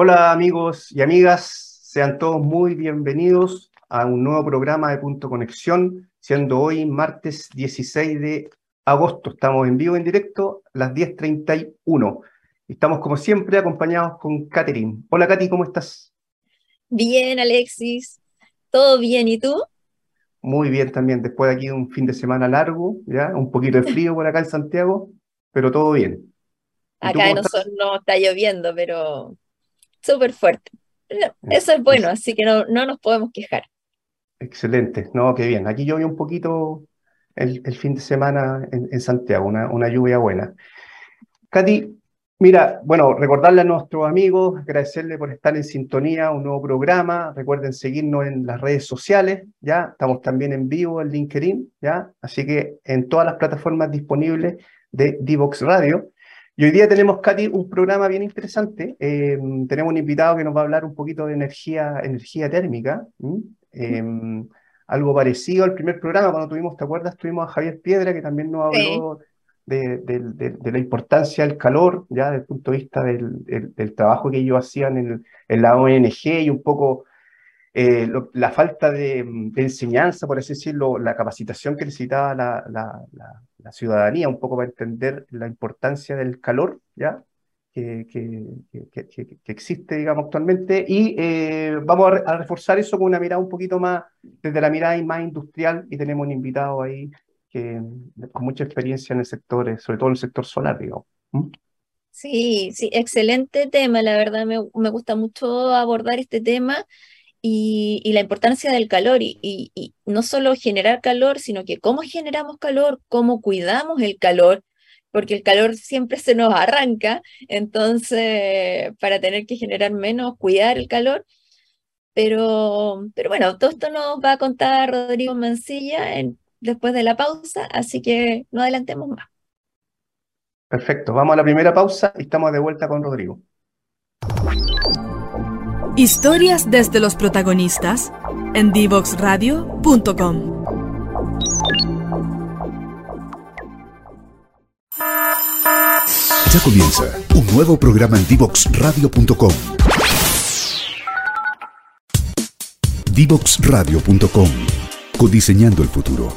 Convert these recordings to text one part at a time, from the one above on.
Hola amigos y amigas, sean todos muy bienvenidos a un nuevo programa de Punto Conexión, siendo hoy martes 16 de agosto. Estamos en vivo, en directo, a las 10.31. Estamos como siempre acompañados con Katherine. Hola Katy, ¿cómo estás? Bien, Alexis. ¿Todo bien? ¿Y tú? Muy bien también, después de aquí un fin de semana largo, ya, un poquito de frío por acá en Santiago, pero todo bien. Acá no, no está lloviendo, pero súper fuerte. Eso es bueno, así que no, no nos podemos quejar. Excelente, no, qué bien. Aquí llovió un poquito el, fin de semana en, Santiago, una, una, lluvia buena. Katy, mira, bueno, recordarle a nuestros amigos, agradecerle por estar en sintonía, un nuevo programa. Recuerden seguirnos en las redes sociales, ya. Estamos también en vivo en LinkedIn, ya. Así que en todas las plataformas disponibles de Divox Radio. Y hoy día tenemos, Katy, un programa bien interesante. Eh, tenemos un invitado que nos va a hablar un poquito de energía, energía térmica. Eh, algo parecido al primer programa, cuando tuvimos, ¿te acuerdas? Tuvimos a Javier Piedra, que también nos habló de, la importancia del calor, ya desde el punto de vista del, trabajo que ellos hacían en, en la ONG y un poco eh, la falta de, enseñanza, por así decirlo, la capacitación que necesitaba la, ciudadanía, un poco para entender la importancia del calor, ¿ya? Que, existe, digamos, actualmente, y eh, vamos a, reforzar eso con una mirada un poquito más, desde la mirada más industrial, y tenemos un invitado ahí que, con mucha experiencia en el sector, eh, sobre todo en el sector solar, digamos. ¿Mm? Sí, sí, excelente tema, la verdad me, me gusta mucho abordar este tema y, la importancia del calor y, no solo generar calor, sino que cómo generamos calor, cómo cuidamos el calor, porque el calor siempre se nos arranca, entonces para tener que generar menos, cuidar el calor. Pero, pero bueno, todo esto nos va a contar Rodrigo Mancilla después de la pausa, así que no adelantemos más. Perfecto, vamos a la primera pausa y estamos de vuelta con Rodrigo. Historias desde los protagonistas en divoxradio.com. Ya comienza un nuevo programa en divoxradio.com. Divoxradio.com. Codiseñando el futuro.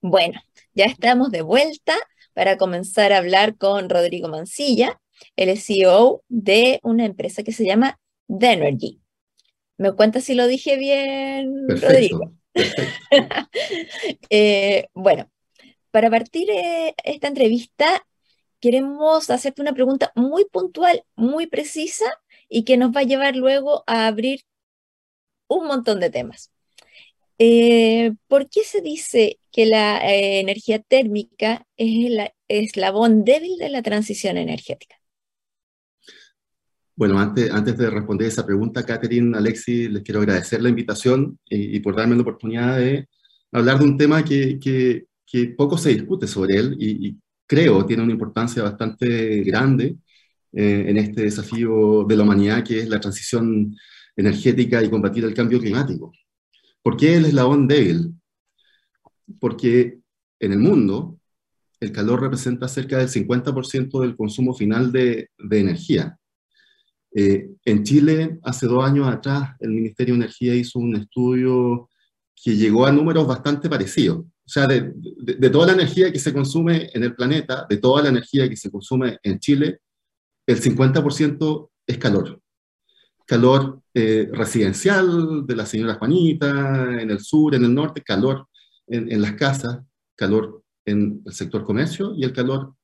Bueno, ya estamos de vuelta para comenzar a hablar con Rodrigo Mancilla. Es CEO de una empresa que se llama The Energy. ¿Me cuentas si lo dije bien, Rodrigo? Eh, bueno, para partir eh, esta entrevista, queremos hacerte una pregunta muy puntual, muy precisa y que nos va a llevar luego a abrir un montón de temas. Eh, ¿Por qué se dice que la eh, energía térmica es el eslabón débil de la transición energética? Bueno, antes, antes de responder esa pregunta, Catherine, Alexi, les quiero agradecer la invitación y, por darme la oportunidad de hablar de un tema que, que, poco se discute sobre él y, creo tiene una importancia bastante grande eh, en este desafío de la humanidad, que es la transición energética y combatir el cambio climático. ¿Por qué el eslabón débil? Porque en el mundo el calor representa cerca del 50% del consumo final de, energía. Eh, en Chile, hace dos años atrás, el Ministerio de Energía hizo un estudio que llegó a números bastante parecidos. O sea, de, de, toda la energía que se consume en el planeta, de toda la energía que se consume en Chile, el 50% es calor calor eh, residencial de la señora Juanita, en el sur, en el norte, calor en, las casas, calor en el sector comercio y el calor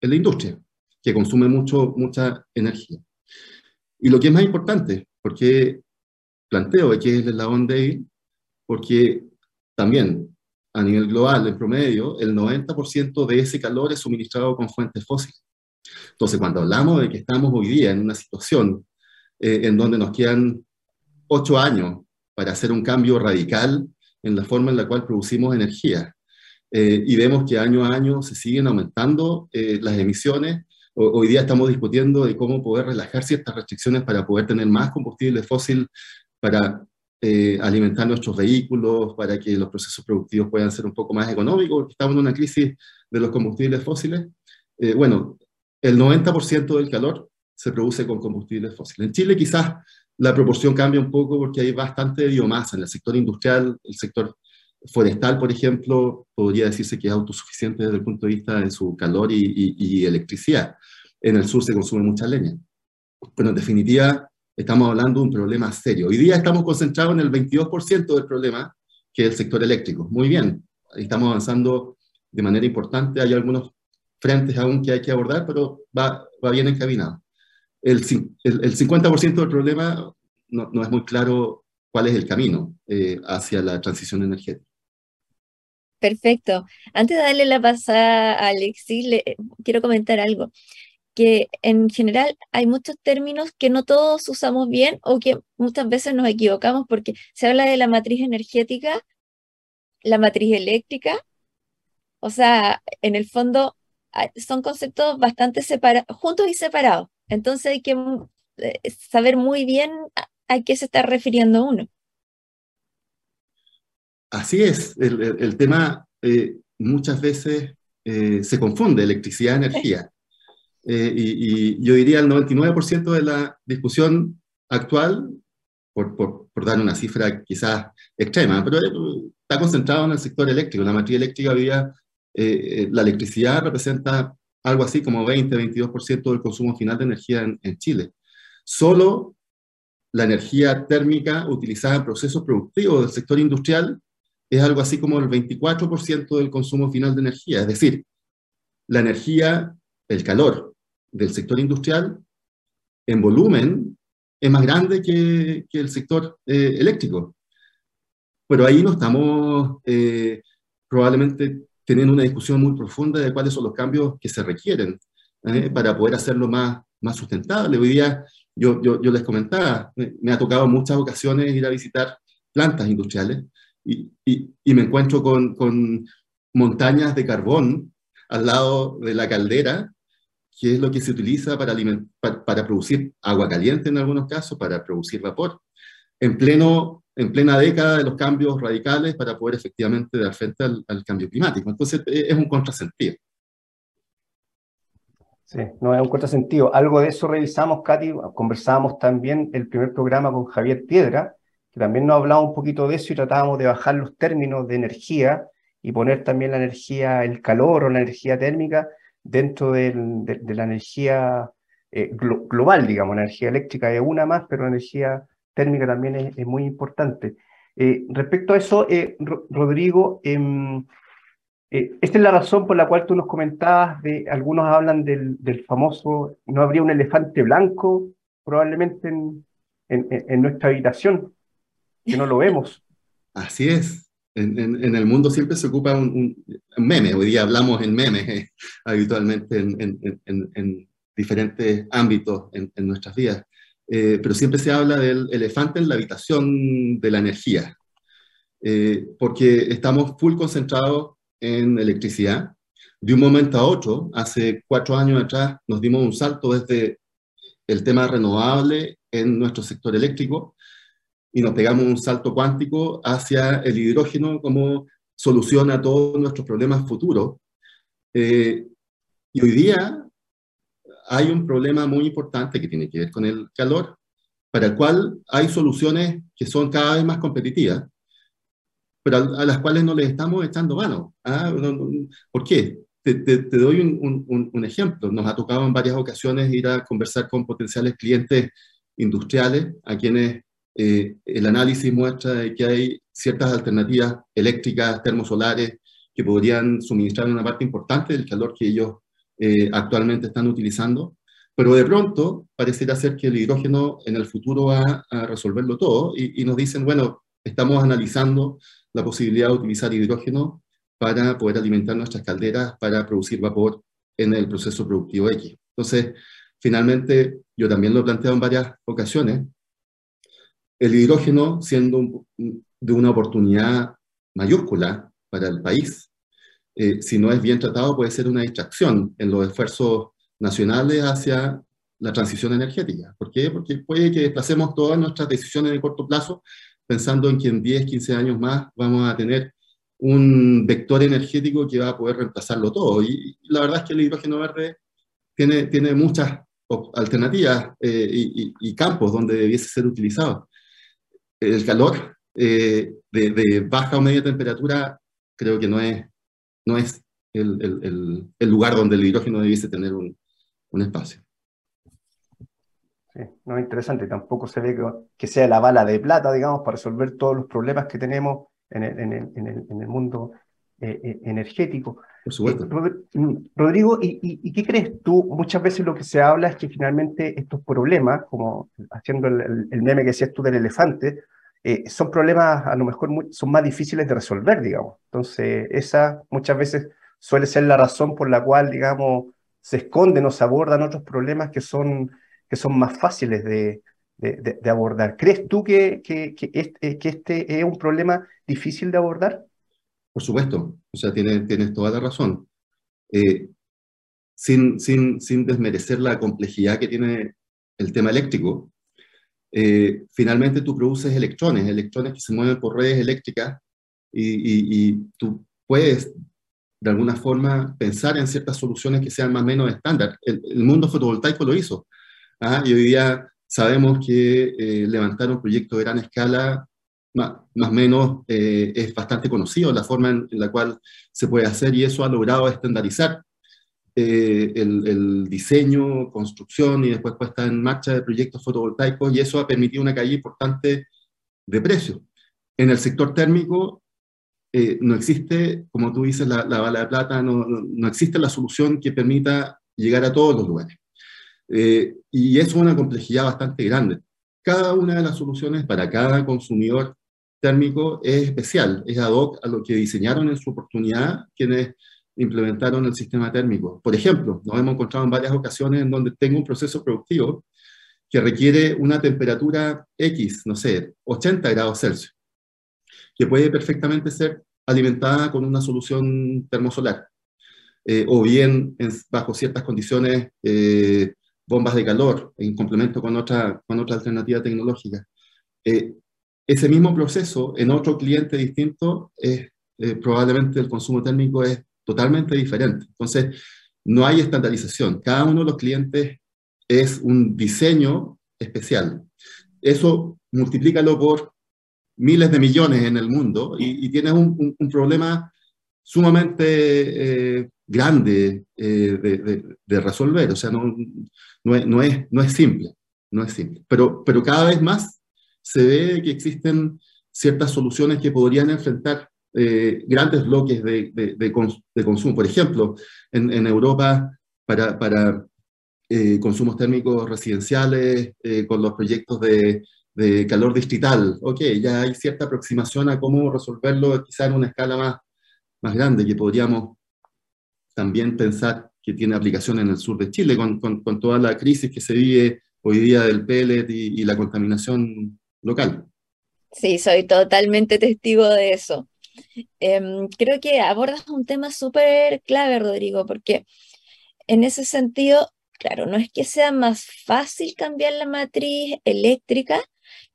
en la industria, que consume mucho, mucha energía. Y lo que es más importante, porque planteo que es el eslabón débil, porque también a nivel global, en promedio, el 90% de ese calor es suministrado con fuentes fósiles. Entonces, cuando hablamos de que estamos hoy día en una situación eh, en donde nos quedan ocho años para hacer un cambio radical en la forma en la cual producimos energía. Eh, y vemos que año a año se siguen aumentando eh, las emisiones. hoy día estamos discutiendo de cómo poder relajar ciertas restricciones para poder tener más combustible fósil para alimentar nuestros vehículos, para que los procesos productivos puedan ser un poco más económicos, estamos en una crisis de los combustibles fósiles. Bueno, el 90% del calor se produce con combustibles fósiles. En Chile quizás la proporción cambia un poco porque hay bastante biomasa en el sector industrial, el sector forestal, por ejemplo, podría decirse que es autosuficiente desde el punto de vista de su calor y, electricidad. En el sur se consume mucha leña. Pero en definitiva, estamos hablando de un problema serio. Hoy día estamos concentrados en el 22% del problema, que es el sector eléctrico. Muy bien, estamos avanzando de manera importante. Hay algunos frentes aún que hay que abordar, pero va, va bien encaminado. El, el, el 50% del problema no, no, es muy claro cuál es el camino eh, hacia la transición energética. Perfecto. Antes de darle la pasada a Alexis, le, quiero comentar algo, que en general hay muchos términos que no todos usamos bien o que muchas veces nos equivocamos porque se habla de la matriz energética, la matriz eléctrica, o sea, en el fondo son conceptos bastante separados, juntos y separados. Entonces hay que eh, saber muy bien a qué se está refiriendo uno. Así es, el, tema eh, muchas veces eh, se confunde, electricidad, energía. Eh, y, yo diría el 99% de la discusión actual, por, por, dar una cifra quizás extrema, pero está concentrado en el sector eléctrico. La matriz eléctrica había, la electricidad representa algo así como 20-22% del consumo final de energía en, Chile. Solo la energía térmica utilizada en procesos productivos del sector industrial es algo así como el 24% del consumo final de energía. Es decir, la energía, el calor del sector industrial en volumen es más grande que, el sector eh, eléctrico. Pero ahí no estamos eh, probablemente teniendo una discusión muy profunda de cuáles son los cambios que se requieren eh, para poder hacerlo más, más sustentable. Hoy día, yo, yo, yo les comentaba, me, me, ha tocado muchas ocasiones ir a visitar plantas industriales y, me encuentro con, montañas de carbón al lado de la caldera, que es lo que se utiliza para, para, producir agua caliente en algunos casos, para producir vapor, en, pleno, en plena década de los cambios radicales para poder efectivamente dar frente al, cambio climático. Entonces e, es un contrasentido. Sí, no es un contrasentido. Algo de eso revisamos, Katy, conversábamos también el primer programa con Javier Piedra, también nos hablaba un poquito de eso y tratábamos de bajar los términos de energía y poner también la energía, el calor o la energía térmica dentro de, la energía eh, global, digamos, la energía eléctrica es una más, pero la energía térmica también es, muy importante. Eh, respecto a eso, eh, Rodrigo, em, esta es la razón por la cual tú nos comentabas, de, algunos hablan del, famoso, no habría un elefante blanco probablemente en nuestra habitación que no lo vemos. Así es. En, en, el mundo siempre se ocupa un, meme. Hoy día hablamos en memes eh, habitualmente en, diferentes ámbitos en, nuestras vidas. Eh, pero siempre se habla del elefante en la habitación de la energía. Eh, porque estamos full concentrados en electricidad. De un momento a otro, hace cuatro años atrás, nos dimos un salto desde el tema renovable en nuestro sector eléctrico y nos pegamos un salto cuántico hacia el hidrógeno como solución a todos nuestros problemas futuros. Eh, y hoy día hay un problema muy importante que tiene que ver con el calor, para el cual hay soluciones que son cada vez más competitivas, pero a, las cuales no les estamos echando mano. ¿ah? ¿Por qué? Te, te, doy un, un, un, ejemplo. Nos ha tocado en varias ocasiones ir a conversar con potenciales clientes industriales a quienes eh, el análisis muestra que hay ciertas alternativas eléctricas, termosolares, que podrían suministrar una parte importante del calor que ellos eh, actualmente están utilizando, pero de pronto pareciera ser que el hidrógeno en el futuro va a resolverlo todo y, y nos dicen, bueno, estamos analizando la posibilidad de utilizar hidrógeno para poder alimentar nuestras calderas, para producir vapor en el proceso productivo X. Entonces, finalmente, yo también lo he planteado en varias ocasiones, el hidrógeno siendo de una oportunidad mayúscula para el país, eh, si no es bien tratado puede ser una distracción en los esfuerzos nacionales hacia la transición energética. ¿Por qué? Porque puede que desplacemos todas nuestras decisiones de corto plazo pensando en que en 10, 15 años más vamos a tener un vector energético que va a poder reemplazarlo todo. Y, la verdad es que el hidrógeno verde tiene, tiene muchas alternativas eh, y, campos donde debiese ser utilizado. El calor eh, de, baja o media temperatura creo que no es, no es el, el, el lugar donde el hidrógeno debiese tener un, un espacio. Sí, no es interesante, tampoco se ve que, sea la bala de plata, digamos, para resolver todos los problemas que tenemos en el, en el, en el, mundo eh, eh, energético. Por supuesto. Eh, mm, Rodrigo, ¿y, ¿y, qué crees tú? Muchas veces lo que se habla es que finalmente estos problemas, como haciendo el, meme que decías tú del elefante, son problemas a lo mejor son más difíciles de resolver, digamos. Entonces, esa muchas veces suele ser la razón por la cual, digamos, se esconden o se abordan otros problemas que son, que son más fáciles de, de, abordar. ¿Crees tú que, que, que, este, que este es un problema difícil de abordar? Por supuesto, o sea, tienes, tienes toda la razón. Eh, sin, sin, sin, desmerecer la complejidad que tiene el tema eléctrico, eh, finalmente tú produces electrones, electrones que se mueven por redes eléctricas y, y, y tú puedes de alguna forma pensar en ciertas soluciones que sean más o menos estándar. El, mundo fotovoltaico lo hizo. ¿ah? Y hoy día sabemos que eh, levantar un proyecto de gran escala, más o menos, eh, es bastante conocido la forma en, la cual se puede hacer y eso ha logrado estandarizar eh, el, el, diseño, construcción y después puesta en marcha de proyectos fotovoltaicos y eso ha permitido una caída importante de precios. En el sector térmico eh, no existe, como tú dices, la, bala de plata, no, no, existe la solución que permita llegar a todos los lugares. Eh, y es una complejidad bastante grande. Cada una de las soluciones para cada consumidor térmico es especial, es ad hoc a lo que diseñaron en su oportunidad quienes implementaron el sistema térmico. Por ejemplo, nos hemos encontrado en varias ocasiones en donde tengo un proceso productivo que requiere una temperatura X, no sé, 80 grados Celsius que puede perfectamente ser alimentada con una solución termosolar, eh, o bien bajo ciertas condiciones eh, bombas de calor, en complemento con otra, con otra alternativa tecnológica. Eh, ese mismo proceso en otro cliente distinto, es, probablemente el consumo térmico es totalmente diferente. Entonces, no hay estandarización. Cada uno de los clientes es un diseño especial. Eso multiplícalo por miles de millones en el mundo y, tienes un, problema sumamente eh, grande eh, de, resolver. O sea, no, es, simple, no es simple. Pero cada vez más se ve que existen ciertas soluciones que podrían enfrentar eh, grandes bloques de, de, consumo. Por ejemplo, en, Europa, para, para consumos térmicos residenciales, con los proyectos de calor distrital. Ok, ya hay cierta aproximación a cómo resolverlo quizá en una escala más, más grande, que podríamos también pensar que tiene aplicación en el sur de Chile, con, con, toda la crisis que se vive hoy día del pellet y, la contaminación local. Sí, soy totalmente testigo de eso. Em, creo que abordas un tema súper clave, Rodrigo, porque en ese sentido, claro, no es que sea más fácil cambiar la matriz eléctrica,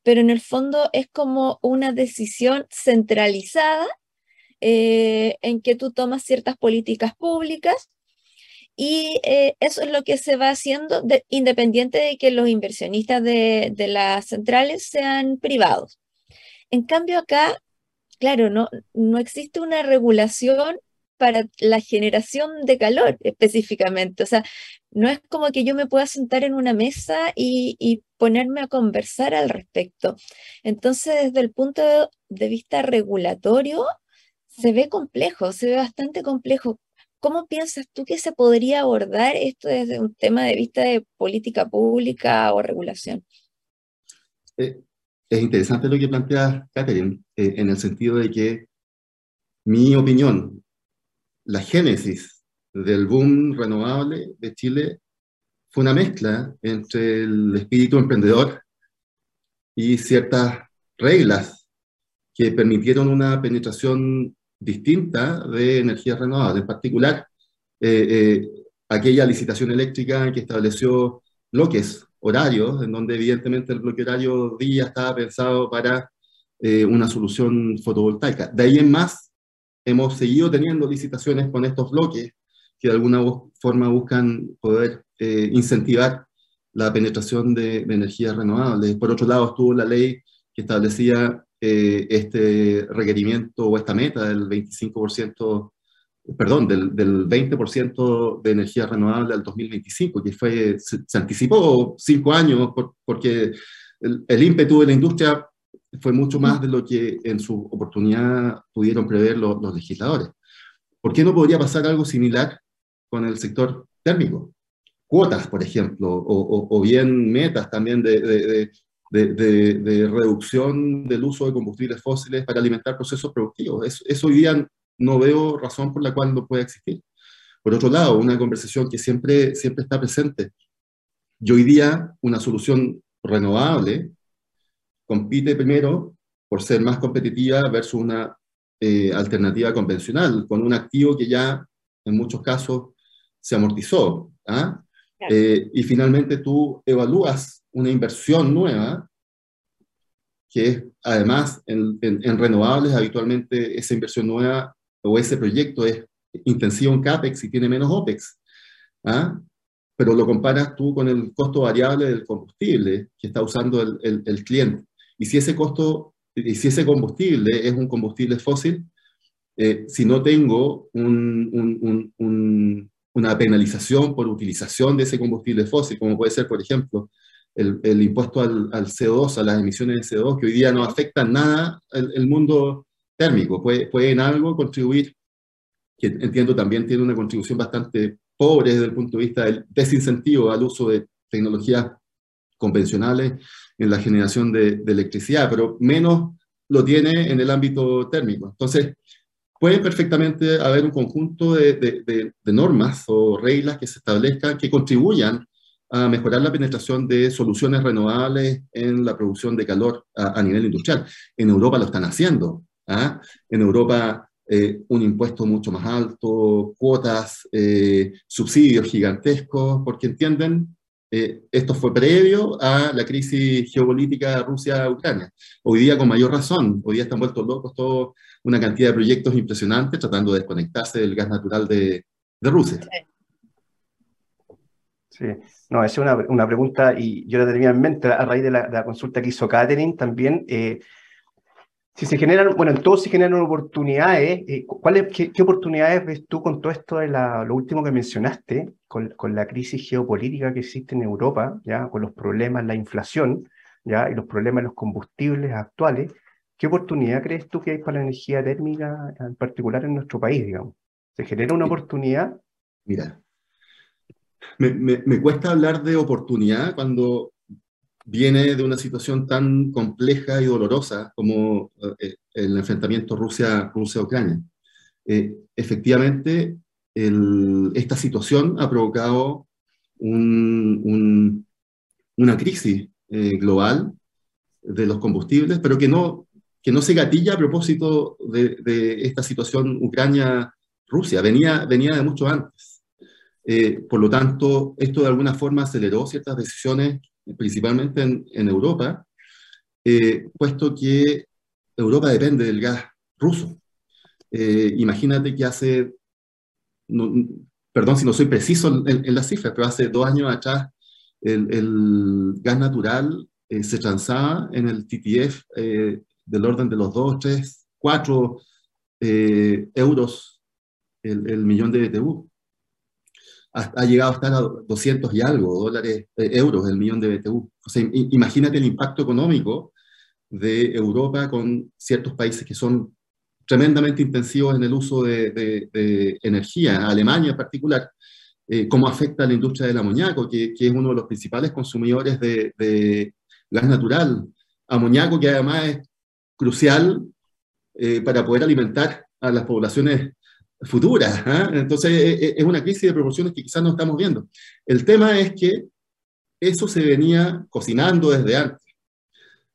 pero en el fondo es como una decisión centralizada eh, en que tú tomas ciertas políticas públicas y eh, eso es lo que se va haciendo independiente de que los inversionistas de, de, las centrales sean privados. En cambio acá, claro, no, no existe una regulación para la generación de calor específicamente. O sea, no es como que yo me pueda sentar en una mesa y, ponerme a conversar al respecto. Entonces, desde el punto de vista regulatorio, se ve complejo, se ve bastante complejo. ¿Cómo piensas tú que se podría abordar esto desde un tema de vista de política pública o regulación? Eh, es interesante lo que plantea Catherine, eh, en el sentido de que mi opinión, la génesis del boom renovable de Chile fue una mezcla entre el espíritu emprendedor y ciertas reglas que permitieron una penetración distinta de energías renovables, en particular eh, eh, aquella licitación eléctrica que estableció bloques horarios, en donde evidentemente el bloque horario día estaba pensado para eh, una solución fotovoltaica. De ahí en más, hemos seguido teniendo licitaciones con estos bloques que de alguna forma buscan poder eh, incentivar la penetración de, energías renovables. Por otro lado, estuvo la ley que establecía eh, este requerimiento o esta meta del 25%, perdón, del, del 20% de energía renovable al 2025, que fue, se, anticipó cinco años porque el, el, ímpetu de la industria fue mucho más de lo que en su oportunidad pudieron prever los, los legisladores. ¿Por qué no podría pasar algo similar con el sector térmico? Cuotas, por ejemplo, o, o, o bien metas también de, de, de, de, reducción del uso de combustibles fósiles para alimentar procesos productivos. Eso, eso, hoy día no veo razón por la cual no pueda existir. Por otro lado, una conversación que siempre, siempre está presente. Y hoy día una solución renovable compite primero por ser más competitiva versus una eh, alternativa convencional, con un activo que ya en muchos casos se amortizó. ¿ah? Claro. Eh, y finalmente tú evalúas una inversión nueva, que es además en, en, en, renovables, habitualmente esa inversión nueva o ese proyecto es intensivo en CAPEX y tiene menos OPEX. ¿ah? Pero lo comparas tú con el costo variable del combustible que está usando el, el, el cliente. Y si ese costo, y si ese combustible es un combustible fósil, eh, si no tengo un, un, un, una penalización por utilización de ese combustible fósil, como puede ser, por ejemplo, el, el impuesto al, al, CO2, a las emisiones de CO2, que hoy día no afectan nada el, el mundo térmico, puede, puede, en algo contribuir, que entiendo también tiene una contribución bastante pobre desde el punto de vista del desincentivo al uso de tecnologías convencionales en la generación de, de, electricidad, pero menos lo tiene en el ámbito térmico. Entonces, puede perfectamente haber un conjunto de, de, normas o reglas que se establezcan que contribuyan a mejorar la penetración de soluciones renovables en la producción de calor a, a nivel industrial. En Europa lo están haciendo. ¿Ah? En Europa eh, un impuesto mucho más alto, cuotas, eh, subsidios gigantescos, porque entienden eh, esto fue previo a la crisis geopolítica Rusia-Ucrania. Hoy día con mayor razón, hoy día están vueltos locos toda una cantidad de proyectos impresionantes tratando de desconectarse del gas natural de, de Rusia. Sí, no, esa es una, una, pregunta y yo la tenía en mente a raíz de la, de la consulta que hizo Catherine también. Si se generan, bueno, en todo se generan oportunidades, eh, ¿cuáles, qué, qué, oportunidades ves tú con todo esto de la, lo último que mencionaste, con, con, la crisis geopolítica que existe en Europa, ya, con los problemas, la inflación, ya, y los problemas de los combustibles actuales? ¿Qué oportunidad crees tú que hay para la energía térmica, en particular en nuestro país, digamos? ¿Se genera una oportunidad? Mira, me, me, me cuesta hablar de oportunidad cuando viene de una situación tan compleja y dolorosa como eh, el enfrentamiento Rusia-Ucrania. Eh, efectivamente, el, esta situación ha provocado un, un, una crisis eh, global de los combustibles, pero que no, que no se gatilla a propósito de, de esta situación Ucrania-Rusia, venía, venía de mucho antes. Eh, por lo tanto, esto de alguna forma aceleró ciertas decisiones principalmente en, Europa, eh, puesto que Europa depende del gas ruso. Eh, imagínate que hace, no, perdón si no soy preciso en, en, las cifras, pero hace dos años atrás el, el gas natural eh, se transaba en el TTF eh, del orden de los 2, 3, 4 euros el, el millón de BTU ha, llegado a estar a 200 y algo dólares, eh, euros el millón de BTU. O sea, imagínate el impacto económico de Europa con ciertos países que son tremendamente intensivos en el uso de, de, de energía, Alemania en particular, eh, cómo afecta a la industria del amoníaco, que, que, es uno de los principales consumidores de, de gas natural, amoníaco que además es crucial eh, para poder alimentar a las poblaciones futuras. ¿eh? Entonces, e, e, es una crisis de proporciones que quizás no estamos viendo. El tema es que eso se venía cocinando desde antes.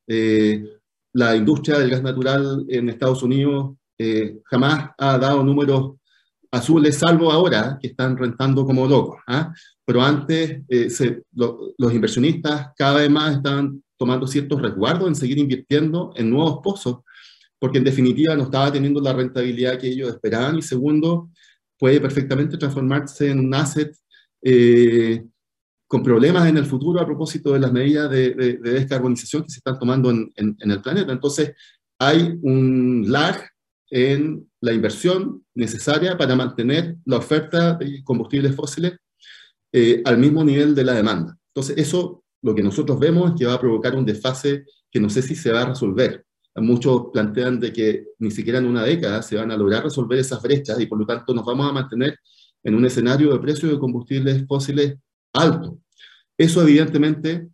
Eh, la industria del gas natural en Estados Unidos eh, jamás ha dado números azules, salvo ahora, que están rentando como locos. ¿eh? Pero antes eh, se, lo, los inversionistas cada vez más estaban tomando ciertos resguardos en seguir invirtiendo en nuevos pozos porque en definitiva no estaba teniendo la rentabilidad que ellos esperaban, y segundo, puede perfectamente transformarse en un asset eh, con problemas en el futuro a propósito de las medidas de, descarbonización que se están tomando en, el planeta. Entonces, hay un lag en la inversión necesaria para mantener la oferta de combustibles fósiles eh, al mismo nivel de la demanda. Entonces, eso lo que nosotros vemos es que va a provocar un desfase que no sé si se va a resolver. Muchos plantean de que ni siquiera en una década se van a lograr resolver esas brechas y por lo tanto nos vamos a mantener en un escenario de precios de combustibles fósiles alto. Eso evidentemente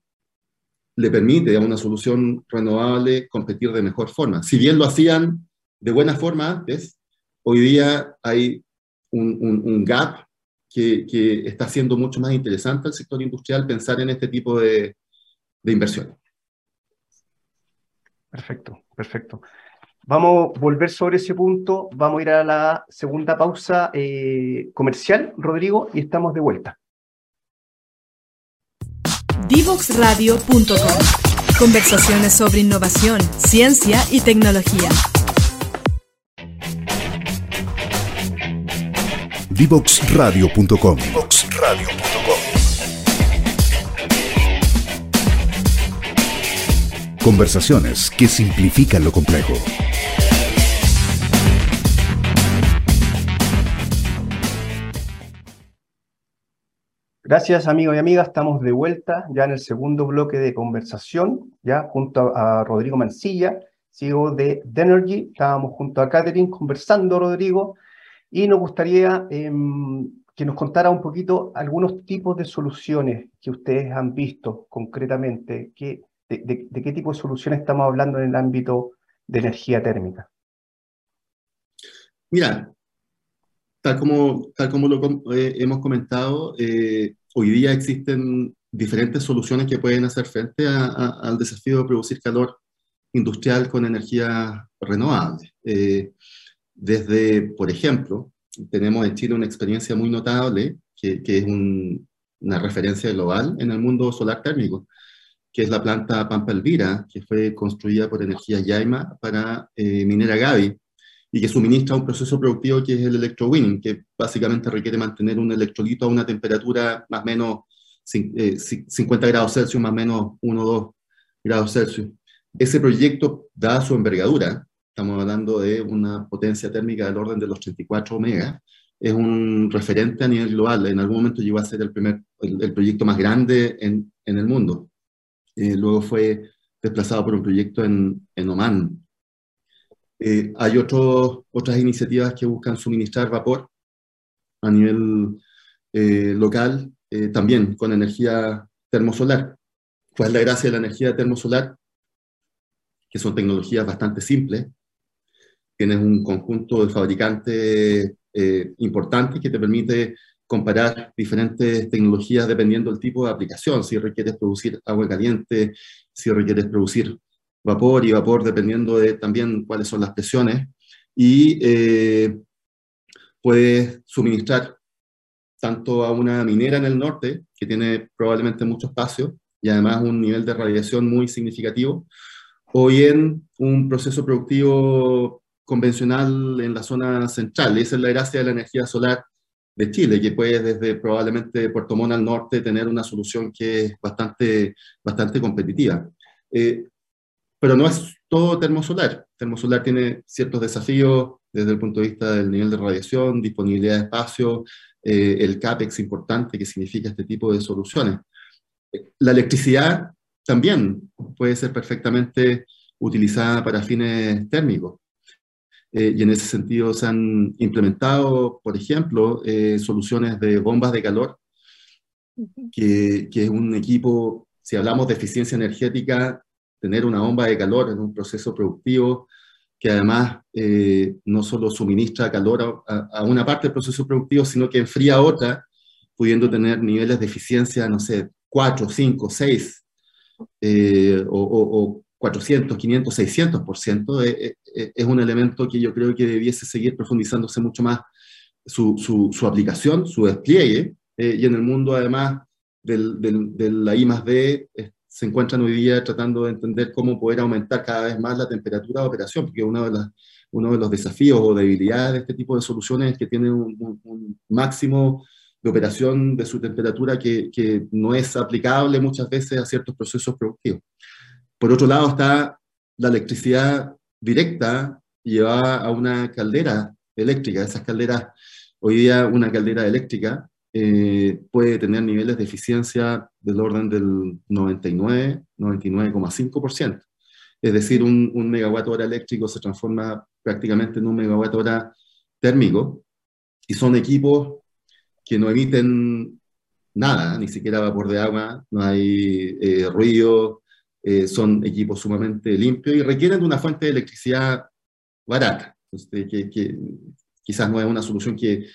le permite a una solución renovable competir de mejor forma. Si bien lo hacían de buena forma antes, hoy día hay un, gap que, está haciendo mucho más interesante al sector industrial pensar en este tipo de, de inversiones. Perfecto, perfecto. Vamos a volver sobre ese punto, vamos a ir a la segunda pausa eh, comercial, Rodrigo, y estamos de vuelta. Divoxradio.com Conversaciones sobre innovación, ciencia y tecnología. Divoxradio.com Conversaciones que simplifican lo complejo. Gracias amigos y amigas, estamos de vuelta ya en el segundo bloque de conversación, ya junto a, Rodrigo Mancilla, CEO de Denergy, estábamos junto a Catherine conversando, Rodrigo, y nos gustaría em, que nos contara un poquito algunos tipos de soluciones que ustedes han visto concretamente, que, de, qué tipo de soluciones estamos hablando en el ámbito de energía térmica. Mira, tal como, tal como lo eh, hemos comentado, eh, hoy día existen diferentes soluciones que pueden hacer frente al desafío de producir calor industrial con energía renovable. Eh, desde, por ejemplo, tenemos en Chile una experiencia muy notable, que es una referencia global en el mundo solar térmico, que es la planta Pampa Elvira, que fue construida por Energía Yaima para Minera Gavi, y que suministra un proceso productivo que es el electrowinning, que básicamente requiere mantener un electrolito a una temperatura más o menos 50 eh, grados Celsius, más o menos 1 o 2 grados Celsius. Ese proyecto, dada su envergadura, estamos hablando de una potencia térmica del orden de los 34 megas, es un referente a nivel global. En algún momento llegó a ser el, primer, el, proyecto más grande en, en el mundo. Eh, luego fue desplazado por un proyecto en, en Oman, eh, hay otras iniciativas que buscan suministrar vapor a nivel eh, local, eh, también con energía termosolar. ¿Cuál es la gracia de la energía termosolar? Que son tecnologías bastante simples. Tienes un conjunto de fabricantes importantes que te permite comparar diferentes tecnologías dependiendo del tipo de aplicación, si requieres producir agua caliente, si requieres producir vapor y vapor dependiendo de también cuáles son las presiones, y eh, puede suministrar tanto a una minera en el norte, que tiene probablemente mucho espacio y además un nivel de radiación muy significativo, o bien un proceso productivo convencional en la zona central. Esa es la gracia de la energía solar de Chile, que puede desde probablemente Puerto Montt al norte tener una solución que es bastante, bastante competitiva. Eh, pero no es todo termosolar. Termosolar tiene ciertos desafíos desde el punto de vista del nivel de radiación, disponibilidad de espacio, eh, el CAPEX importante que significa este tipo de soluciones. La electricidad también puede ser perfectamente utilizada para fines térmicos. Eh, y en ese sentido se han implementado, por ejemplo, eh, soluciones de bombas de calor, que, que, es un equipo, si hablamos de eficiencia energética, tener una bomba de calor en un proceso productivo que además eh, no solo suministra calor a, una parte del proceso productivo, sino que enfría otra, pudiendo tener niveles de eficiencia, no sé, 4, 5, 6, o, 400, 500, 600%, es un elemento que yo creo que debiese seguir profundizándose mucho más su, su, aplicación, su despliegue, eh, y en el mundo además del, del, de la I más D se encuentran hoy día tratando de entender cómo poder aumentar cada vez más la temperatura de operación, porque uno de, las, uno de los desafíos o debilidades de este tipo de soluciones es que tienen un, máximo de operación de su temperatura que, que, no es aplicable muchas veces a ciertos procesos productivos. Por otro lado está la electricidad directa llevada a una caldera eléctrica. Esas calderas, hoy día una caldera eléctrica eh, puede tener niveles de eficiencia del orden del 99, 99,5%. Es decir, un, un megawatt hora eléctrico se transforma prácticamente en un megawatt hora térmico y son equipos que no emiten nada, ni siquiera vapor de agua, no hay eh, ruido, eh, son equipos sumamente limpios y requieren de una fuente de electricidad barata, este, que, que, quizás no es una solución que, eh,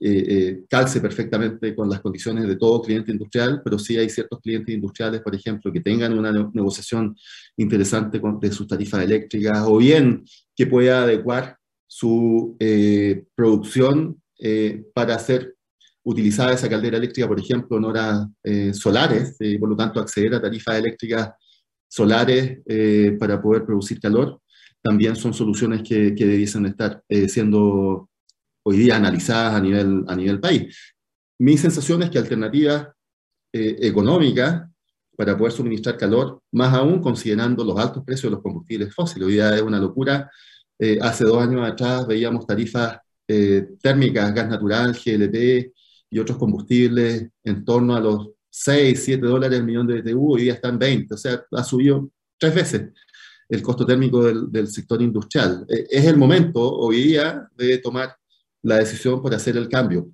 eh, calce perfectamente con las condiciones de todo cliente industrial, pero sí hay ciertos clientes industriales, por ejemplo, que tengan una negociación interesante con, de sus tarifas eléctricas o bien que pueda adecuar su eh, producción para hacer utilizada esa caldera eléctrica, por ejemplo, en horas solares, y por lo tanto acceder a tarifas eléctricas solares para poder producir calor, también son soluciones que, que debiesen estar siendo hoy día analizadas a nivel, a nivel país. Mi sensación es que alternativas eh, económicas para poder suministrar calor, más aún considerando los altos precios de los combustibles fósiles. Hoy día es una locura. Eh, hace dos años atrás veíamos tarifas eh, térmicas, gas natural, GLP y otros combustibles en torno a los 6, 7 dólares el millón de BTU, hoy día están 20, o sea, ha subido tres veces el costo térmico del, del sector industrial. es el momento hoy día de tomar la decisión por hacer el cambio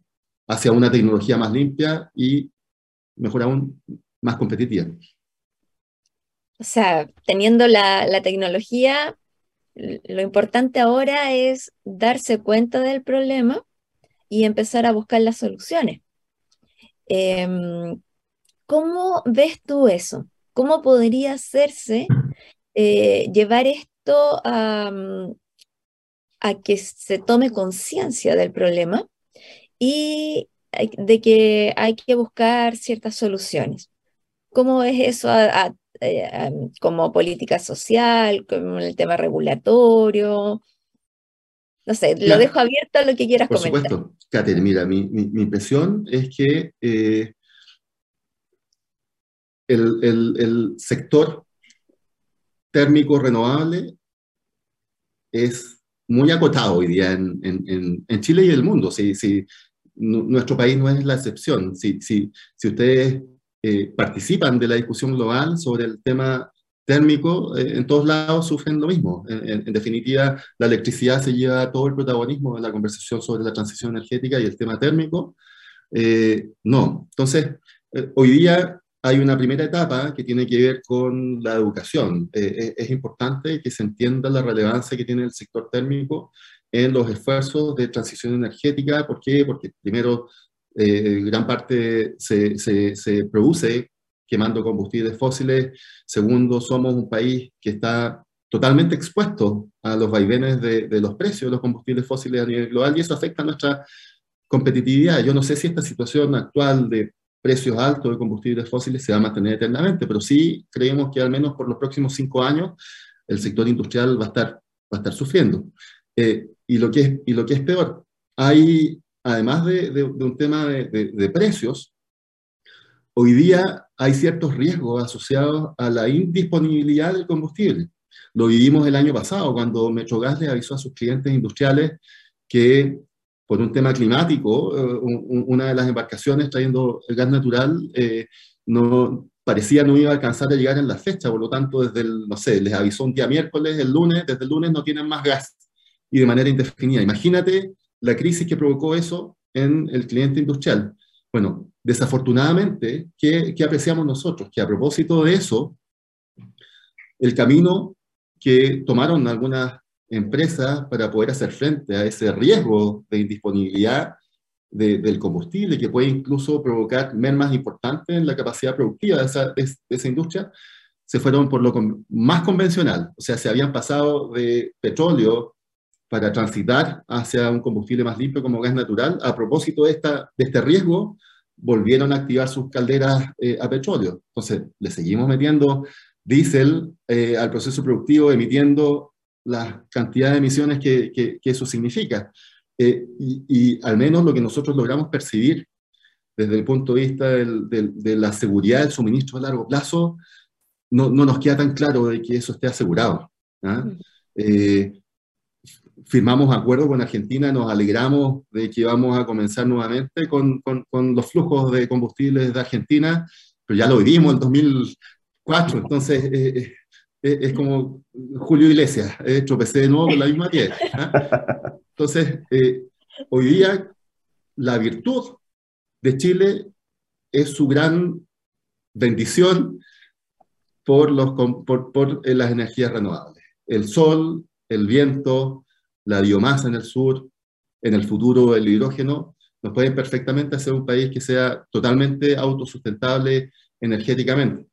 hacia una tecnología más limpia y, mejor aún, más competitiva. O sea, teniendo la, tecnología, lo importante ahora es darse cuenta del problema y empezar a buscar las soluciones. Em, ¿Cómo ves tú eso? ¿Cómo podría hacerse eh, llevar esto a, que se tome conciencia del problema y de que hay que buscar ciertas soluciones. ¿Cómo es eso eh, como política social, como el tema regulatorio? No sé, lo dejo abierto a lo que quieras comentar. Por supuesto, Kater, mira, mi, impresión es que eh, el, el sector térmico renovable es muy acotado hoy día en, en, en Chile y el mundo. Si, si, nuestro país no es la excepción. Si, si, si ustedes eh, participan de la discusión global sobre el tema térmico, eh, en todos lados sufren lo mismo. En, definitiva, la electricidad se lleva todo el protagonismo de la conversación sobre la transición energética y el tema térmico. Eh, no. Entonces, hoy día hay una primera etapa que tiene que ver con la educación. Eh, eh, es importante que se entienda la relevancia que tiene el sector térmico en los esfuerzos de transición energética. ¿Por qué? Porque primero, eh, gran parte se, se, produce quemando combustibles fósiles. Segundo, somos un país que está totalmente expuesto a los vaivenes de, de los precios de los combustibles fósiles a nivel global y eso afecta nuestra competitividad. Yo no sé si esta situación actual de precios altos de combustibles fósiles se va a mantener eternamente, pero sí creemos que al menos por los próximos cinco años el sector industrial va a estar, va a estar sufriendo. Eh, y, lo que es, y lo que es peor, hay, además de, de, un tema de, de, precios, hoy día hay ciertos riesgos asociados a la indisponibilidad del combustible. Lo vivimos el año pasado cuando Metrogas le avisó a sus clientes industriales que por un tema climático, eh, una de las embarcaciones trayendo el gas natural eh, parecía no iba a alcanzar a llegar en la fecha, por lo tanto, desde el, no sé, les avisó un día miércoles, el lunes, desde el lunes no tienen más gas y de manera indefinida. Imagínate la crisis que provocó eso en el cliente industrial. Bueno, desafortunadamente, ¿qué, ¿qué, apreciamos nosotros? Que a propósito de eso, el camino que tomaron algunas empresas para poder hacer frente a ese riesgo de indisponibilidad del combustible que puede incluso provocar mermas importantes en la capacidad productiva de, esa industria, se fueron por lo más convencional, o sea, se habían pasado de petróleo para transitar hacia un combustible más limpio como gas natural, a propósito de, esta, de este riesgo volvieron a activar sus calderas eh, a petróleo. Entonces, le seguimos metiendo diésel eh, al proceso productivo, emitiendo la cantidad de emisiones que, que, eso significa. Eh, y, al menos lo que nosotros logramos percibir desde el punto de vista de la seguridad del suministro a largo plazo, no, no, nos queda tan claro de que eso esté asegurado. ¿ah? Mm firmamos acuerdo con Argentina, nos alegramos de que vamos a comenzar nuevamente con, con, los flujos de combustibles de Argentina, pero ya lo vivimos en 2004, entonces eh, eh, eh, es como Julio Iglesias, tropecé de nuevo con la misma tierra. ¿ah? Entonces, hoy día la virtud de Chile es su gran bendición por, los, por, por las energías renovables. El sol, el viento, la biomasa en el sur, en el futuro el hidrógeno, nos pueden perfectamente hacer un país que sea totalmente autosustentable energéticamente.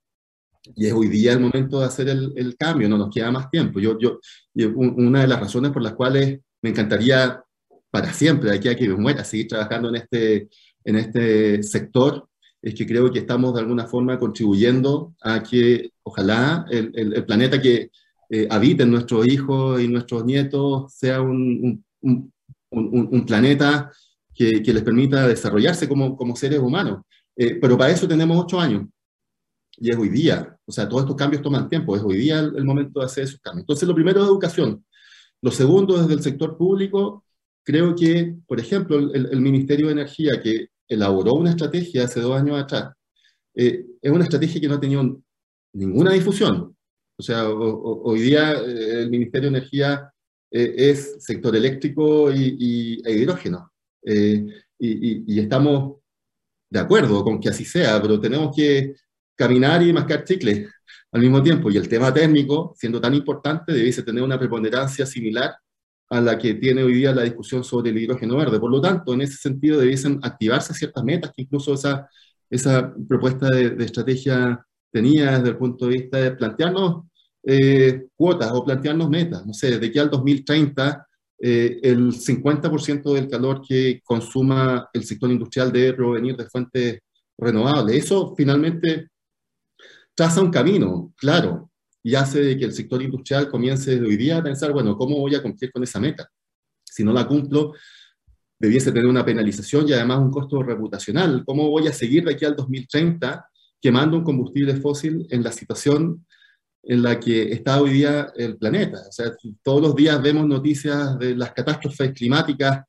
Y es hoy día el momento de hacer el, cambio, no nos queda más tiempo. Yo, yo, una de las razones por las cuales me encantaría para siempre, de aquí a que me muera, seguir trabajando en este, en este sector, es que creo que estamos de alguna forma contribuyendo a que ojalá el, el planeta que, eh, habiten nuestros hijos y nuestros nietos sea un, un, planeta que, que, les permita desarrollarse como, como seres humanos. Eh, pero para eso tenemos ocho años. Y es hoy día. O sea, todos estos cambios toman tiempo. Es hoy día el, momento de hacer esos cambios. Entonces, lo primero es educación. Lo segundo, desde el sector público, creo que, por ejemplo, el, el Ministerio de Energía, que elaboró una estrategia hace dos años atrás, eh, es una estrategia que no ha tenido ninguna difusión. O sea, hoy día eh, el Ministerio de Energía eh, es sector eléctrico y, e hidrógeno. Eh, y, estamos de acuerdo con que así sea, pero tenemos que caminar y mascar chicles al mismo tiempo. Y el tema térmico, siendo tan importante, debiese tener una preponderancia similar a la que tiene hoy día la discusión sobre el hidrógeno verde. Por lo tanto, en ese sentido debiesen activarse ciertas metas que incluso esa, esa propuesta de, de estrategia tenía desde el punto de vista de plantearnos eh, cuotas o plantearnos metas. No sé, de que al 2030 eh, el 50% del calor que consuma el sector industrial debe provenir de fuentes renovables. Eso finalmente traza un camino, claro, y hace de que el sector industrial comience desde hoy día a pensar, bueno, ¿cómo voy a cumplir con esa meta? Si no la cumplo, debiese tener una penalización y además un costo reputacional. ¿Cómo voy a seguir de aquí al 2030 quemando un combustible fósil en la situación en la que está hoy día el planeta. O sea, todos los días vemos noticias de las catástrofes climáticas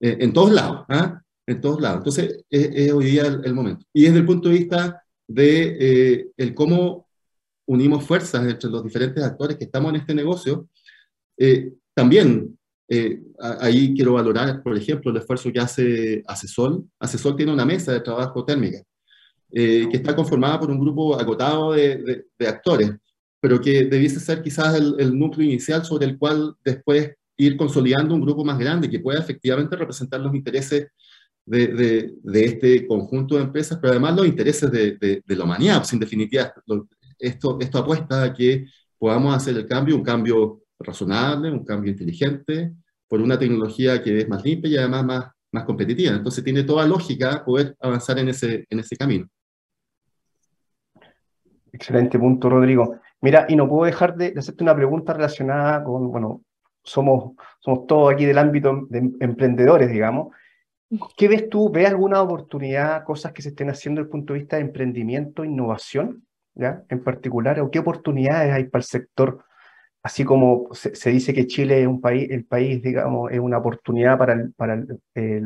eh, en todos lados, ¿ah? en todos lados. Entonces, es, hoy día el, momento. Y desde el punto de vista de eh, el cómo unimos fuerzas entre los diferentes actores que estamos en este negocio, eh, también ahí quiero valorar, por ejemplo, el esfuerzo que hace Asesol. Asesol tiene una mesa de trabajo térmica, que está conformada por un grupo acotado de, de actores pero que debiese ser quizás el, núcleo inicial sobre el cual después ir consolidando un grupo más grande que pueda efectivamente representar los intereses de, de, este conjunto de empresas, pero además los intereses de, de la humanidad. Pues, en definitiva, esto, esto apuesta a que podamos hacer el cambio, un cambio razonable, un cambio inteligente, por una tecnología que es más limpia y además más, más competitiva. Entonces tiene toda lógica poder avanzar en ese, en ese camino. Excelente punto, Rodrigo. Mira, y no puedo dejar de, hacerte una pregunta relacionada con, bueno, somos, somos todos aquí del ámbito de emprendedores, digamos. ¿Qué ves tú? ¿Ves alguna oportunidad, cosas que se estén haciendo desde el punto de vista de emprendimiento, innovación, ¿ya? En particular, o qué oportunidades hay para el sector? Así como se, dice que Chile es un país, el país, digamos, es una oportunidad para el, para el,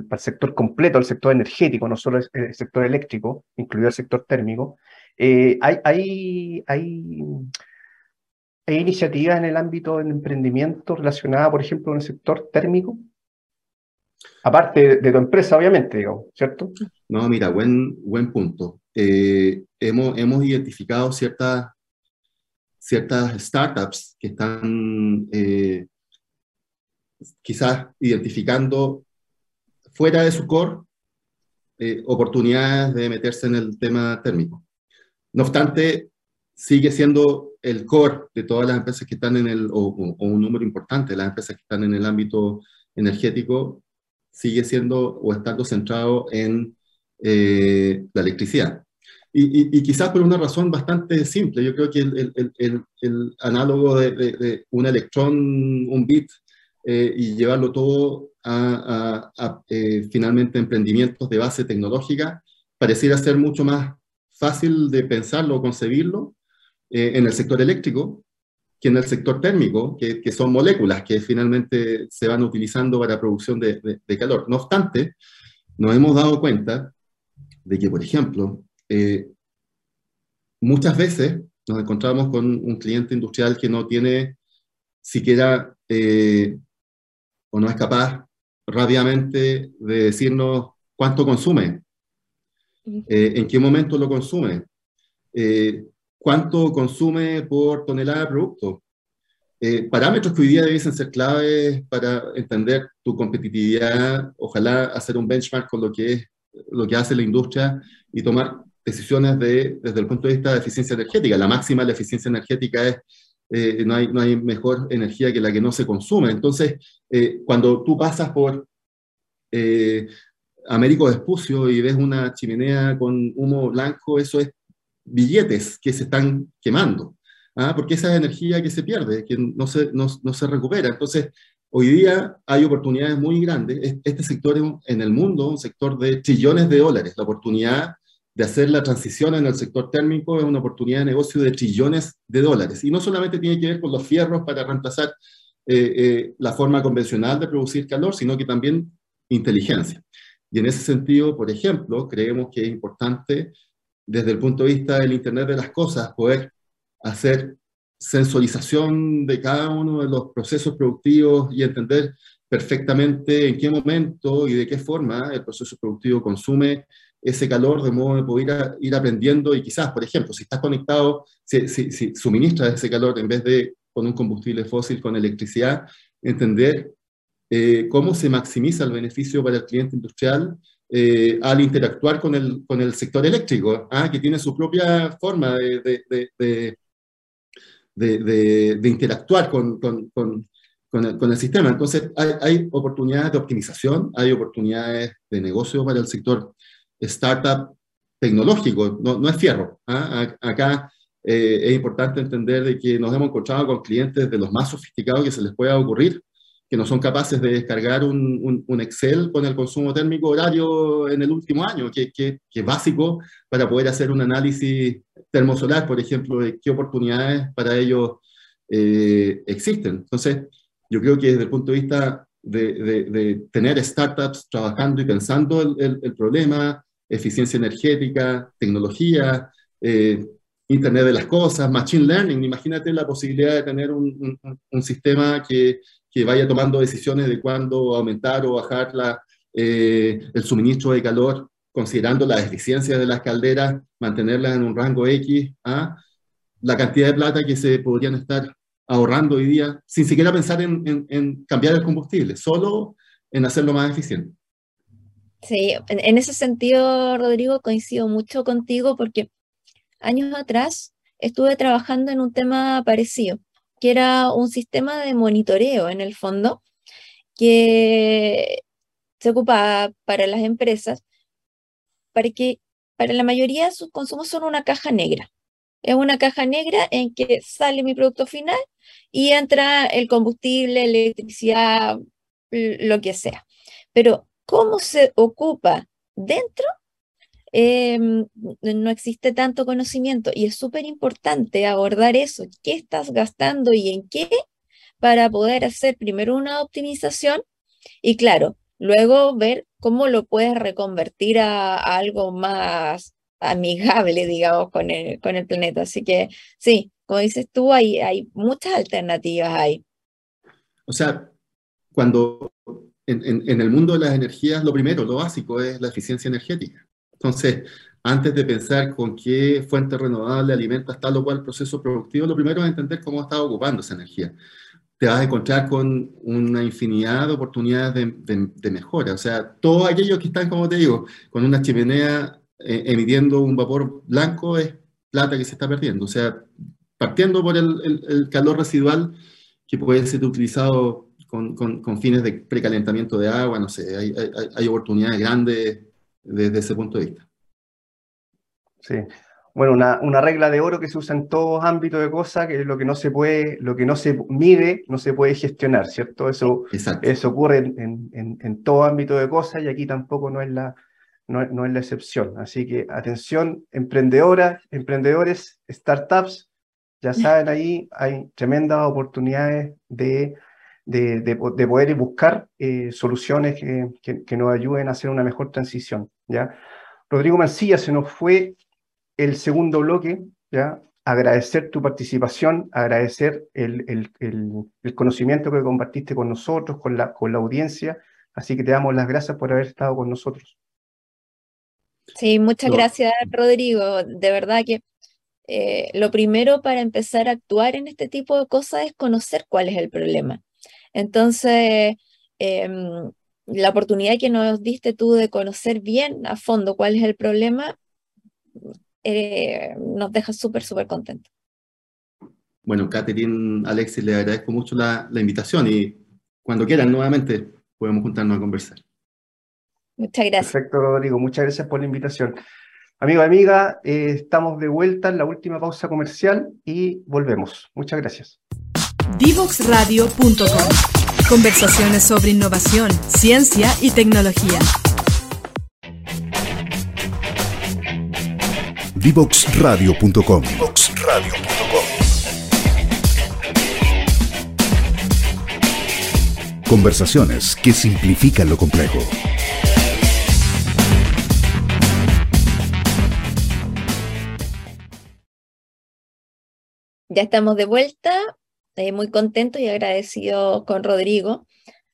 para el sector completo, el sector energético, no solo el sector eléctrico, incluido el sector térmico. Eh, hay, hay, hay, iniciativas en el ámbito del emprendimiento relacionada, por ejemplo, con el sector térmico? Aparte de, tu empresa, obviamente, ¿cierto? No, mira, buen, buen punto. Eh, hemos, hemos identificado ciertas, ciertas startups que están eh, quizás identificando fuera de su core oportunidades de meterse en el tema térmico. No obstante, sigue siendo el core de todas las empresas que están en el, o, un número importante de las empresas que están en el ámbito energético, sigue siendo o estando centrado en eh, la electricidad. Y, quizás por una razón bastante simple, yo creo que el, análogo de, un electrón, un bit, eh, y llevarlo todo a, eh, finalmente emprendimientos de base tecnológica, pareciera ser mucho más fácil de pensarlo o concebirlo en el sector eléctrico que en el sector térmico, que, son moléculas que finalmente se van utilizando para producción de, calor. No obstante, nos hemos dado cuenta de que, por ejemplo, eh, muchas veces nos encontramos con un cliente industrial que no tiene siquiera eh, o no es capaz rápidamente de decirnos cuánto consume, eh, en qué momento lo consume, cuánto consume por tonelada de producto. Eh, parámetros que hoy día debiesen ser claves para entender tu competitividad, ojalá hacer un benchmark con lo que, es, lo que hace la industria y tomar decisiones de, desde el punto de vista de eficiencia energética. La máxima de la eficiencia energética es eh, no, hay, no hay mejor energía que la que no se consume. Entonces, eh, cuando tú pasas por Américo Vespucio y ves una chimenea con humo blanco, eso es billetes que se están quemando, ¿ah? porque esa es energía que se pierde, que no se, no, se recupera. Entonces, hoy día hay oportunidades muy grandes. Este sector en el mundo, un sector de trillones de dólares. La oportunidad de hacer la transición en el sector térmico es una oportunidad de negocio de trillones de dólares. Y no solamente tiene que ver con los fierros para reemplazar eh, eh, la forma convencional de producir calor, sino que también inteligencia. Y en ese sentido, por ejemplo, creemos que es importante desde el punto de vista del Internet de las Cosas, poder hacer sensorización de cada uno de los procesos productivos y entender perfectamente en qué momento y de qué forma el proceso productivo consume ese calor de modo de poder ir, aprendiendo. Y quizás, por ejemplo, si estás conectado, si, si, suministras ese calor en vez de con un combustible fósil, con electricidad, entender eh, cómo se maximiza el beneficio para el cliente industrial eh, al interactuar con el, con el sector eléctrico, ¿ah? que tiene su propia forma de, de, de, de interactuar con, con, con, el, con, el, sistema. Entonces, hay, hay, oportunidades de optimización, hay oportunidades de negocio para el sector startup tecnológico, no, no es fierro. ¿ah? Acá eh, es importante entender de que nos hemos encontrado con clientes de los más sofisticados que se les pueda ocurrir, que no son capaces de descargar un, un, Excel con el consumo térmico horario en el último año, que, que, es básico para poder hacer un análisis termosolar, por ejemplo, de qué oportunidades para ellos eh, existen. Entonces, yo creo que desde el punto de vista de, de, tener startups trabajando y pensando el, el, problema, eficiencia energética, tecnología, eh, Internet de las cosas, Machine Learning, imagínate la posibilidad de tener un, un, un sistema que que vaya tomando decisiones de cuándo aumentar o bajar la, eh, el suministro de calor, considerando las eficiencias de las calderas, mantenerlas en un rango X, ¿ah? la cantidad de plata que se podrían estar ahorrando hoy día, sin siquiera pensar en, en, cambiar el combustible, solo en hacerlo más eficiente. Sí, en, ese sentido, Rodrigo, coincido mucho contigo porque años atrás estuve trabajando en un tema parecido que era un sistema de monitoreo en el fondo que se ocupaba para las empresas para que para la mayoría sus consumos son una caja negra. Es una caja negra en que sale mi producto final y entra el combustible, electricidad, lo que sea. Pero cómo se ocupa dentro Em, no existe tanto conocimiento y es súper importante abordar eso, qué estás gastando y en qué para poder hacer primero una optimización y claro, luego ver cómo lo puedes reconvertir a, algo más amigable, digamos, con el, con el planeta. Así que sí, como dices tú, hay, hay muchas alternativas ahí. O sea, cuando en, en, el mundo de las energías, lo primero, lo básico es la eficiencia energética. Entonces, antes de pensar con qué fuente renovable alimentas tal o cual proceso productivo, lo primero es entender cómo está ocupando esa energía. Te vas a encontrar con una infinidad de oportunidades de, mejora. O sea, todos aquellos que están, como te digo, con una chimenea eh, emitiendo un vapor blanco es plata que se está perdiendo. O sea, partiendo por el, calor residual que puede ser utilizado con, fines de precalentamiento de agua, no sé, hay, hay oportunidades grandes desde ese punto de vista. Sí. Bueno, una, una, regla de oro que se usa en todos ámbitos de cosas, que es lo que no se puede, lo que no se mide, no se puede gestionar, ¿cierto? Eso, eso ocurre en, en, en, todo ámbito de cosas y aquí tampoco no es, la, no, no es la excepción. Así que atención, emprendedoras, emprendedores, startups, ya saben, ahí hay tremendas oportunidades de, de, de, de poder buscar eh, soluciones que, que, que, nos ayuden a hacer una mejor transición, ¿ya? Rodrigo Mancilla, se nos fue el segundo bloque, ¿ya? agradecer tu participación, agradecer el, el, el, conocimiento que compartiste con nosotros, con la, con la audiencia. Así que te damos las gracias por haber estado con nosotros. Sí, muchas no. gracias, Rodrigo. De verdad que eh, lo primero para empezar a actuar en este tipo de cosas es conocer cuál es el problema. Entonces, eh, la oportunidad que nos diste tú de conocer bien a fondo cuál es el problema eh, nos deja súper, súper contentos. Bueno, Catherine, Alexis, le agradezco mucho la, la, invitación y cuando quieran nuevamente podemos juntarnos a conversar. Muchas gracias. Perfecto, Rodrigo. Muchas gracias por la invitación. Amigo, amiga, eh, estamos de vuelta en la última pausa comercial y volvemos. Muchas gracias. Divoxradio.com Conversaciones sobre innovación, ciencia y tecnología. Divoxradio.com. Conversaciones que simplifican lo complejo. Ya estamos de vuelta, eh, muy contentos y agradecidos con Rodrigo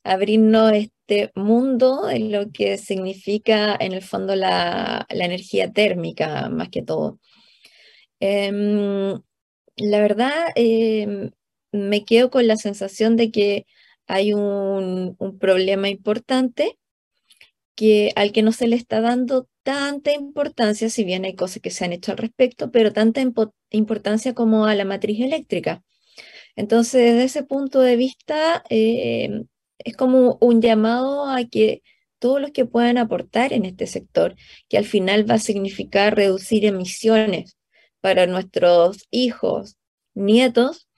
abrirnos este mundo en lo que significa en el fondo la, energía térmica más que todo. Eh, la verdad, eh, me quedo con la sensación de que hay un, un, problema importante que, al que no se le está dando tanta importancia, si bien hay cosas que se han hecho al respecto, pero tanta importancia como a la matriz eléctrica. Entonces, desde ese punto de vista, eh, es como un llamado a que todos los que puedan aportar en este sector, que al final va a significar reducir emisiones para nuestros hijos, nietos,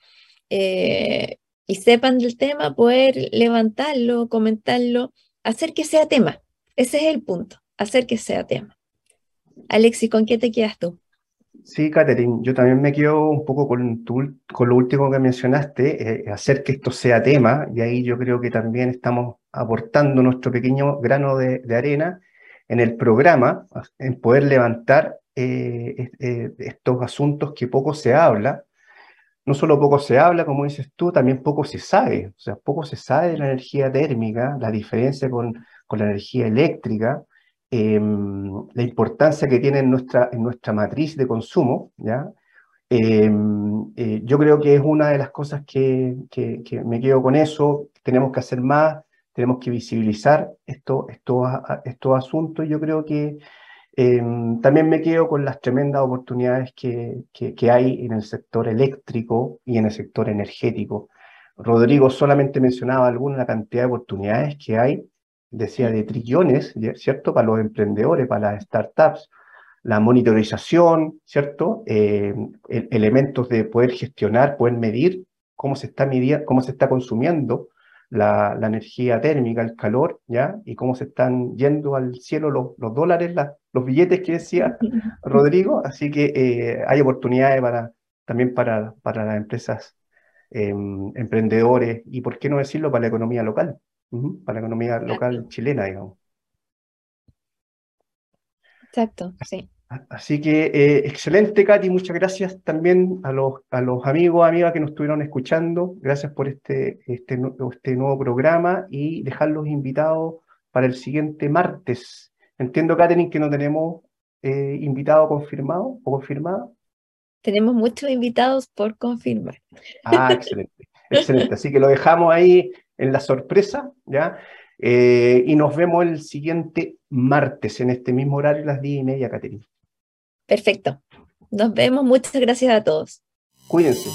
eh, y sepan del tema, poder levantarlo, comentarlo, hacer que sea tema. Ese es el punto, hacer que sea tema. Alexis, ¿con qué te quedas tú? Sí, Catherine, yo también me quedo un poco con, tu, con lo último que mencionaste, eh, hacer que esto sea tema, y ahí yo creo que también estamos aportando nuestro pequeño grano de, arena en el programa, en poder levantar eh, eh, estos asuntos que poco se habla. No solo poco se habla, como dices tú, también poco se sabe. O sea, poco se sabe de la energía térmica, la diferencia con la energía eléctrica, eh, la importancia que tiene en nuestra, en nuestra matriz de consumo, ¿ya? Eh, eh, yo creo que es una de las cosas que, que, me quedo con eso, tenemos que hacer más, tenemos que visibilizar estos esto, esto asuntos, yo creo que también me quedo con las tremendas oportunidades que, que hay en el sector eléctrico y en el sector energético. Rodrigo solamente mencionaba alguna cantidad de oportunidades que hay decía, de trillones, ¿cierto? Para los emprendedores, para las startups, la monitorización, ¿cierto? Eh, elementos de poder gestionar, poder medir cómo se está midiendo, cómo se está consumiendo la, la, energía térmica, el calor, ¿ya? Y cómo se están yendo al cielo los, los dólares, la, los billetes que decía Rodrigo. Así que eh, hay oportunidades para, también para, para las empresas eh, emprendedores y, ¿por qué no decirlo, para la economía local para la economía local chilena, digamos. Exacto, sí. Así que eh, excelente, Katy. Muchas gracias también a los, a los amigos, amigas que nos estuvieron escuchando. Gracias por este, este, este nuevo programa y dejarlos invitados para el siguiente martes. Entiendo, Katherine, que no tenemos eh, invitado confirmado o confirmada. Tenemos muchos invitados por confirmar. Ah, excelente. Excelente. Así que lo dejamos ahí en la sorpresa, ¿ya? Eh, y nos vemos el siguiente martes en este mismo horario, las 10 y media, Caterina. Perfecto. Nos vemos. Muchas gracias a todos. Cuídense.